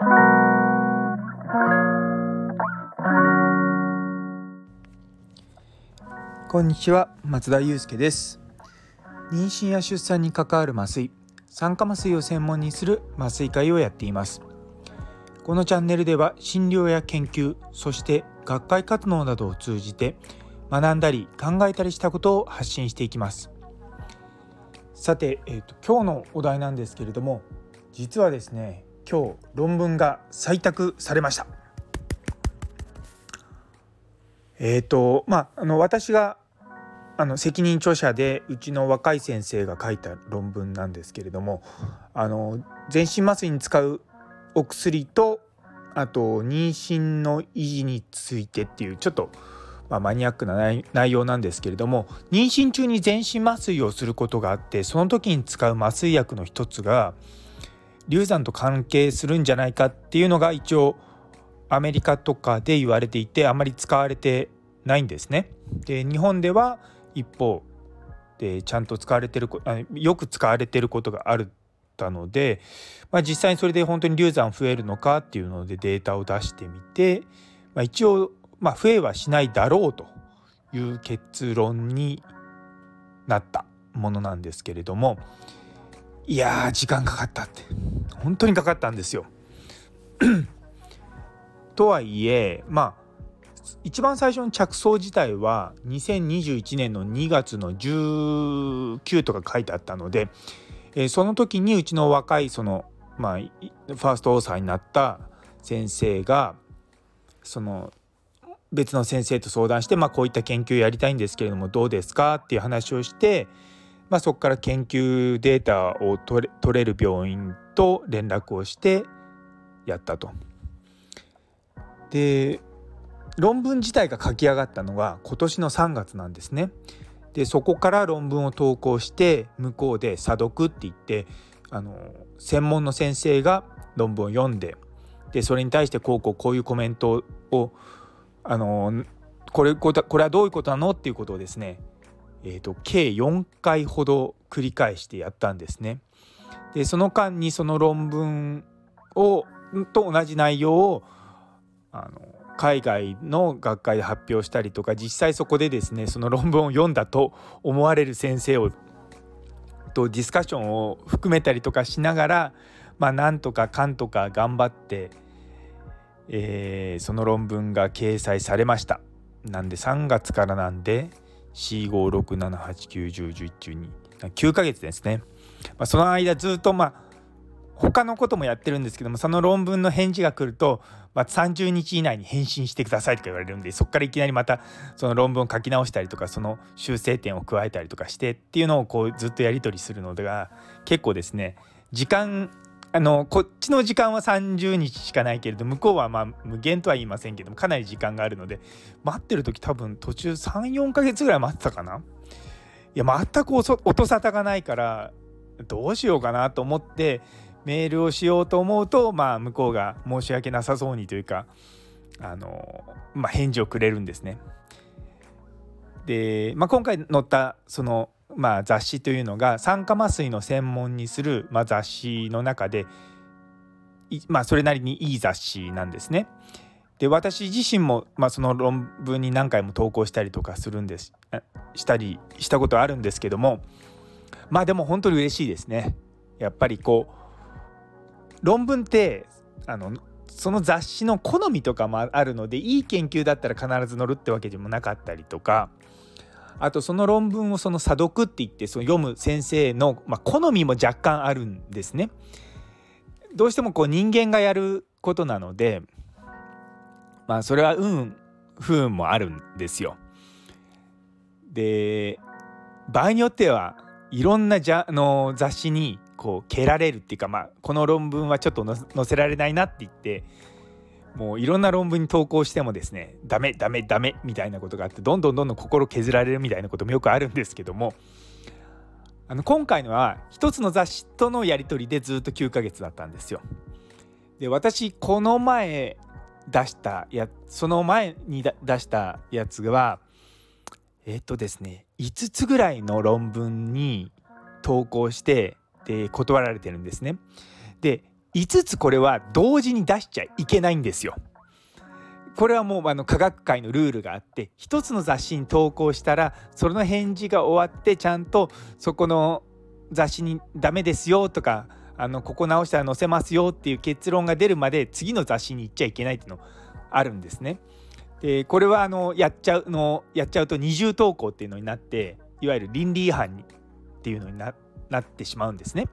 こんにちは松田祐介です。妊娠や出産に関わる麻酔酸化麻酔を専門にする麻酔会をやっています。このチャンネルでは診療や研究そして学会活動などを通じて学んだり考えたりしたことを発信していきます。さて、えーと、今日のお題なんですけれども実はですね今日論文が採択されました。え、ー、とまああの私があの責任著者でうちの若い先生が書いた論文なんですけれどもあの全身麻酔に使うお薬とあと妊娠の維持についてっていうちょっと、まあ、マニアックな内容なんですけれども妊娠中に全身麻酔をすることがあってその時に使う麻酔薬の一つが流産と関係するんじゃないかっていうのが一応アメリカとかで言われていてあまり使われてないんですね。で日本では一方でちゃんと使われてるよく使われてることがあるたので、まあ、実際にそれで本当に流産増えるのかっていうのでデータを出してみて、まあ、一応、まあ、増えはしないだろうという結論になったものなんですけれどもいや時間かかったって本当にかかったんですよ。とはいえまあ一番最初の着想自体は2021年の2月の19とか書いてあったので、えー、その時にうちの若いそのまあファーストオーサーになった先生がその別の先生と相談して、まあ、こういった研究やりたいんですけれどもどうですかっていう話をして、まあ、そこから研究データを取れ取れる病院と連絡をしてやったと。で論文自体が書き上がったのが今年の3月なんですね。でそこから論文を投稿して向こうで査読って言ってあの専門の先生が論文を読んででそれに対してこうこうこういうコメントをあのこれこれはどういうことなのっていうことをですね、えーと、計4回ほど繰り返してやったんですね。でその間にその論文をと同じ内容をあの海外の学会で発表したりとか実際そこでですねその論文を読んだと思われる先生をとディスカッションを含めたりとかしながらまあなんとかかんとか頑張って、えー、その論文が掲載されました。なんで3月からなんで45678910112 9ヶ月ですね。まあ、その間ずっとまあ他のこともやってるんですけどもその論文の返事が来ると、まあ、30日以内に返信してくださいとか言われるんでそこからいきなりまたその論文を書き直したりとかその修正点を加えたりとかしてっていうのをこうずっとやり取りするのでが結構ですね時間あのこっちの時間は30日しかないけれど向こうはまあ無限とは言いませんけどもかなり時間があるので待ってる時多分途中34ヶ月ぐらい待ってたかな？いや全く音沙汰がないからどうしようかなと思ってメールをしようと思うと、まあ、向こうが申し訳なさそうにというかあの、まあ、返事をくれるんですね。で、まあ、今回載ったその、まあ、雑誌というのが酸化麻酔の専門にする、まあ、雑誌の中で、まあ、それなりにいい雑誌なんですね。で私自身も、まあ、その論文に何回も投稿したりとかするんですしたりしたことあるんですけどもまあでも本当に嬉しいですね。やっぱりこう論文ってあのその雑誌の好みとかもあるのでいい研究だったら必ず載るってわけでもなかったりとかあとその論文をその査読って言ってその読む先生の、まあ、好みも若干あるんですね。どうしてもこう人間がやることなのでまあそれは運不運もあるんですよ。で場合によってはいろんなじゃの雑誌にこう蹴られるっていうか、まあ、この論文はちょっと載せられないなって言ってもういろんな論文に投稿してもですねダメダメダメみたいなことがあってどんどんどんどん心削られるみたいなこともよくあるんですけどもあの今回のは一つの雑誌とのやり取りでずっと9ヶ月だったんですよ。で私この前出したやその前に出したやつはえっとですね5つぐらいの論文に投稿してで断られてるんですね。で5つこれは同時に出しちゃいけないんですよ。これはもうあの科学界のルールがあって一つの雑誌に投稿したらその返事が終わってちゃんとそこの雑誌に「ダメですよ」とかあのここ直したら載せますよっていう結論が出るまで次の雑誌に行っちゃいけないっていうのあるんですね。でこれはあのやっちゃうのやっちゃうと二重投稿っていうのになっていわゆる倫理違反にっていうのになってしまうんですね。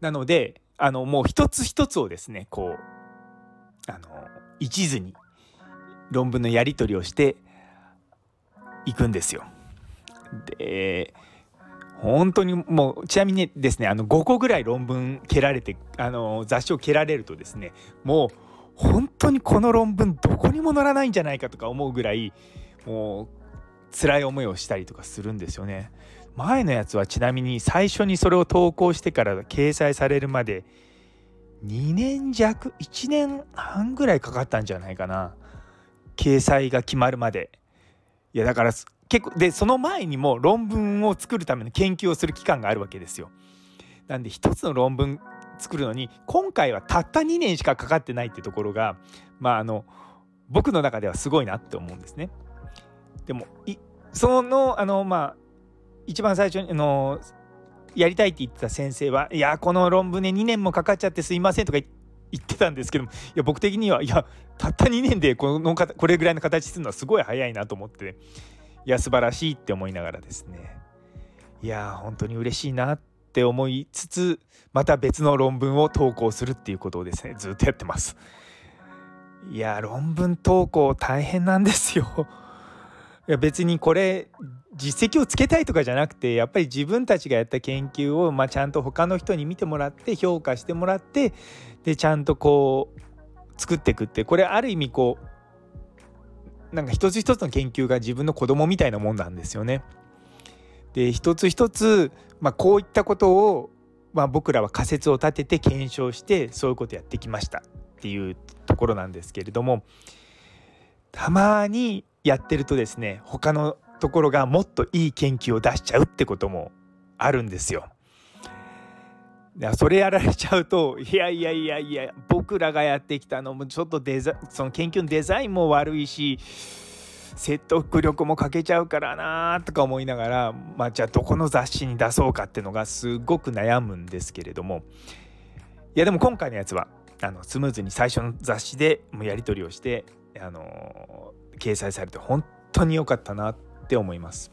なのであのもう一つ一つをですねこうあの一途に論文のやり取りをしていくんですよ。で本当にもうちなみにですねあの5個ぐらい論文蹴られてあの雑誌を蹴られるとですねもう本当にこの論文どこにも載らないんじゃないかとか思うぐらいもう辛い思いをしたりとかするんですよね。前のやつはちなみに最初にそれを投稿してから掲載されるまで2年弱1年半ぐらいかかったんじゃないかな。掲載が決まるまで。いやだから結構でその前にも論文を作るための研究をする期間があるわけですよ。なんで一つの論文作るのに今回はたった2年しかかかってないってところがまああの僕の中ではすごいなって思うんですね。でもそのあのまあ一番最初にあのやりたいって言ってた先生は「いやこの論文ね2年もかかっちゃってすいません」とか言ってたんですけどもいや僕的にはいやたった2年でこのこれぐらいの形するのはすごい早いなと思っていや素晴らしいって思いながらですねいや本当に嬉しいなって思いつつまた別の論文を投稿するっていうことをですねずっとやってます。いや論文投稿大変なんですよ。いや別にこれ実績をつけたいとかじゃなくてやっぱり自分たちがやった研究を、まあ、ちゃんと他の人に見てもらって評価してもらってでちゃんとこう作っていくってこれある意味こうなんか一つ一つの研究が自分の子供みたいなもんなんですよね。で一つ一つ、まあ、こういったことを、まあ、僕らは仮説を立てて検証してそういうことやってきましたっていうところなんですけれどもたまにやってるとですね他のところがもっといい研究を出しちゃうってこともあるんですよ。それやられちゃうといやいやいやいや僕らがやってきたのもちょっとデザその研究のデザインも悪いし説得力も欠けちゃうからなとか思いながら、まあ、じゃあどこの雑誌に出そうかっていうのがすごく悩むんですけれどもいやでも今回のやつはあのスムーズに最初の雑誌でもやり取りをしてあの掲載されて本当に良かったなって思います。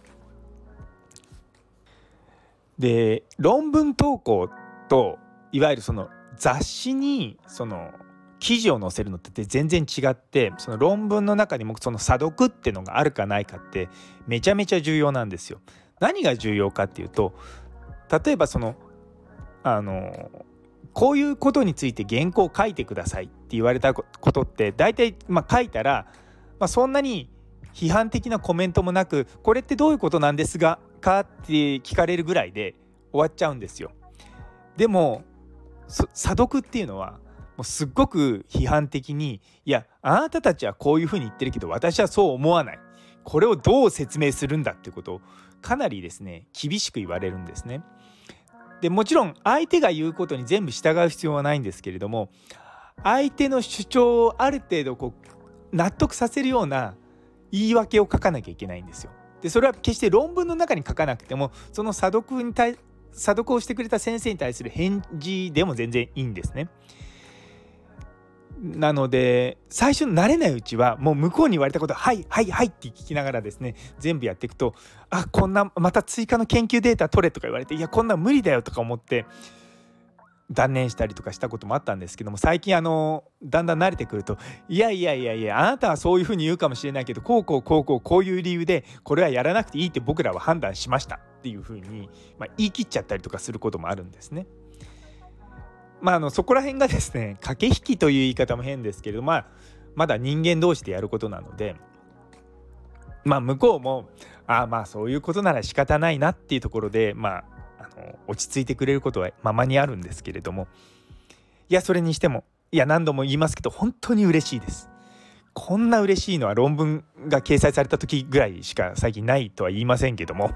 で論文投稿といわゆるその雑誌にその記事を載せるのって全然違ってその論文の中にもその査読ってのがあるかないかってめちゃめちゃ重要なんですよ。何が重要かっていうと例えばそのあのこういうことについて原稿を書いてくださいって言われたことって大体まあ書いたら、まあ、そんなに批判的なコメントもなくこれってどういうことなんですがかって聞かれるぐらいで終わっちゃうんですよ。でも査読っていうのはもうすっごく批判的にいやあなたたちはこういうふうに言ってるけど私はそう思わないこれをどう説明するんだってことをかなりですね厳しく言われるんですね。でもちろん相手が言うことに全部従う必要はないんですけれども相手の主張をある程度こう納得させるような言い訳を書かなきゃいけないんですよ。でそれは決して論文の中に書かなくてもその査読に対査読をしてくれた先生に対する返事でも全然いいんですね。なので最初慣れないうちはもう向こうに言われたこと「はいはいはい」って聞きながらですね全部やっていくと「あこんなまた追加の研究データ取れ」とか言われて「いやこんな無理だよ」とか思って断念したりとかしたこともあったんですけども最近あのだんだん慣れてくるといやいやいやいやあなたはそういうふうに言うかもしれないけどこうこうこうこうこういう理由でこれはやらなくていいって僕らは判断しましたっていうふうに、まあ、言い切っちゃったりとかすることもあるんですね。まあ、あのそこら辺がですね駆け引きという言い方も変ですけれど、まあ、まだ人間同士でやることなので、まあ、向こうもああまあそういうことなら仕方ないなっていうところで、ま、あの落ち着いてくれることはままにあるんですけれども。いやそれにしてもいや何度も言いますけど本当に嬉しいです。こんな嬉しいのは論文が掲載された時ぐらいしか最近ないとは言いませんけども。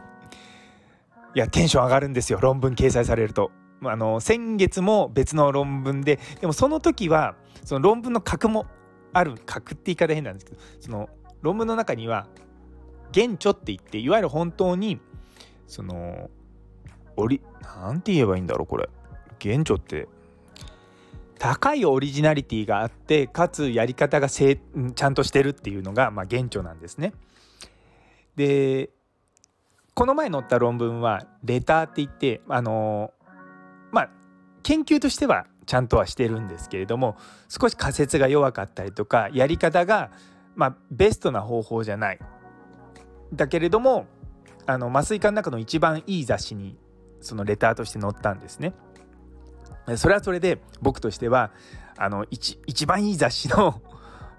いやテンション上がるんですよ論文掲載されると。あの先月も別の論文ででもその時はその論文の核もある核って言い方変なんですけどその論文の中には原著って言っていわゆる本当にそのオリなんて言えばいいんだろうこれ。原著って。高いオリジナリティがあってかつやり方がせちゃんとしてるっていうのが、まあ、原著なんですね。でこの前載った論文はレターって言ってあのまあ研究としてはちゃんとはしてるんですけれども少し仮説が弱かったりとかやり方が、まあ、ベストな方法じゃない。だけれどもあの麻酔科の中の一番いい雑誌にそのレターとして載ったんですね。それはそれで僕としてはあの一一番いい雑誌の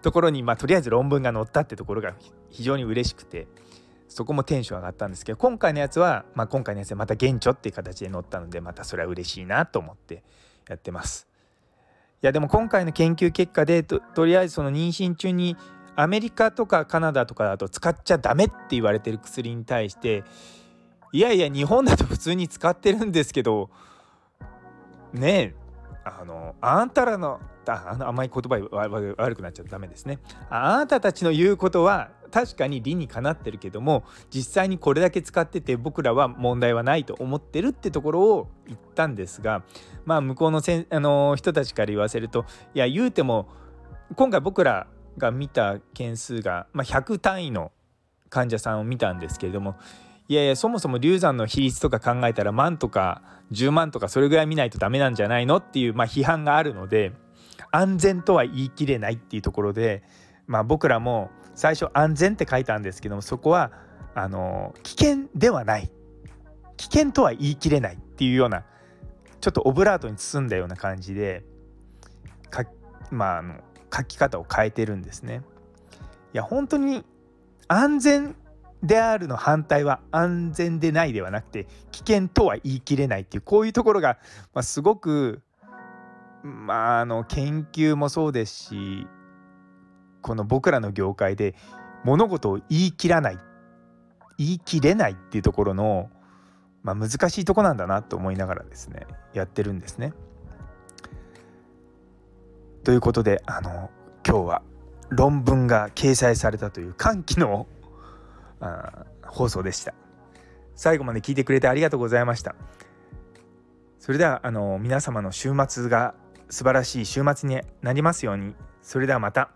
ところに、まあ、とりあえず論文が載ったってところが非常に嬉しくてそこもテンション上がったんですけど今回のやつは、まあ、今回のやつはまた原著っていう形で載ったのでまたそれは嬉しいなと思ってやってます。いやでも今回の研究結果でととりあえずその妊娠中にアメリカとかカナダとかだと使っちゃダメって言われてる薬に対していやいや日本だと普通に使ってるんですけどねえあのあんたらのああんまり言葉悪くなっちゃダメですね。あなたたちの言うことは確かに理にかなってるけども実際にこれだけ使ってて僕らは問題はないと思ってるってところを言ったんですがまあ向こうのせんあの人たちから言わせるといや言うても今回僕らが見た件数が、まあ、100単位の患者さんを見たんですけれどもいやいやそもそも流産の比率とか考えたら万とか10万とかそれぐらい見ないとダメなんじゃないのっていう、まあ、批判があるので安全とは言い切れないっていうところで、まあ、僕らも最初安全って書いたんですけどもそこはあの危険ではない危険とは言い切れないっていうようなちょっとオブラートに包んだような感じでか、まあ、あの書き方を変えてるんですね。いや本当に安全であるの反対は安全でないではなくて危険とは言い切れないっていうこういうところが、まあ、すごくまああの研究もそうですしこの僕らの業界で物事を言い切らない言い切れないっていうところの、まあ、難しいとこなんだなと思いながらですねやってるんですね。ということであの今日は論文が掲載されたという歓喜のあ放送でした。最後まで聞いてくれてありがとうございました。それではあの皆様の週末が素晴らしい週末になりますように。それではまた。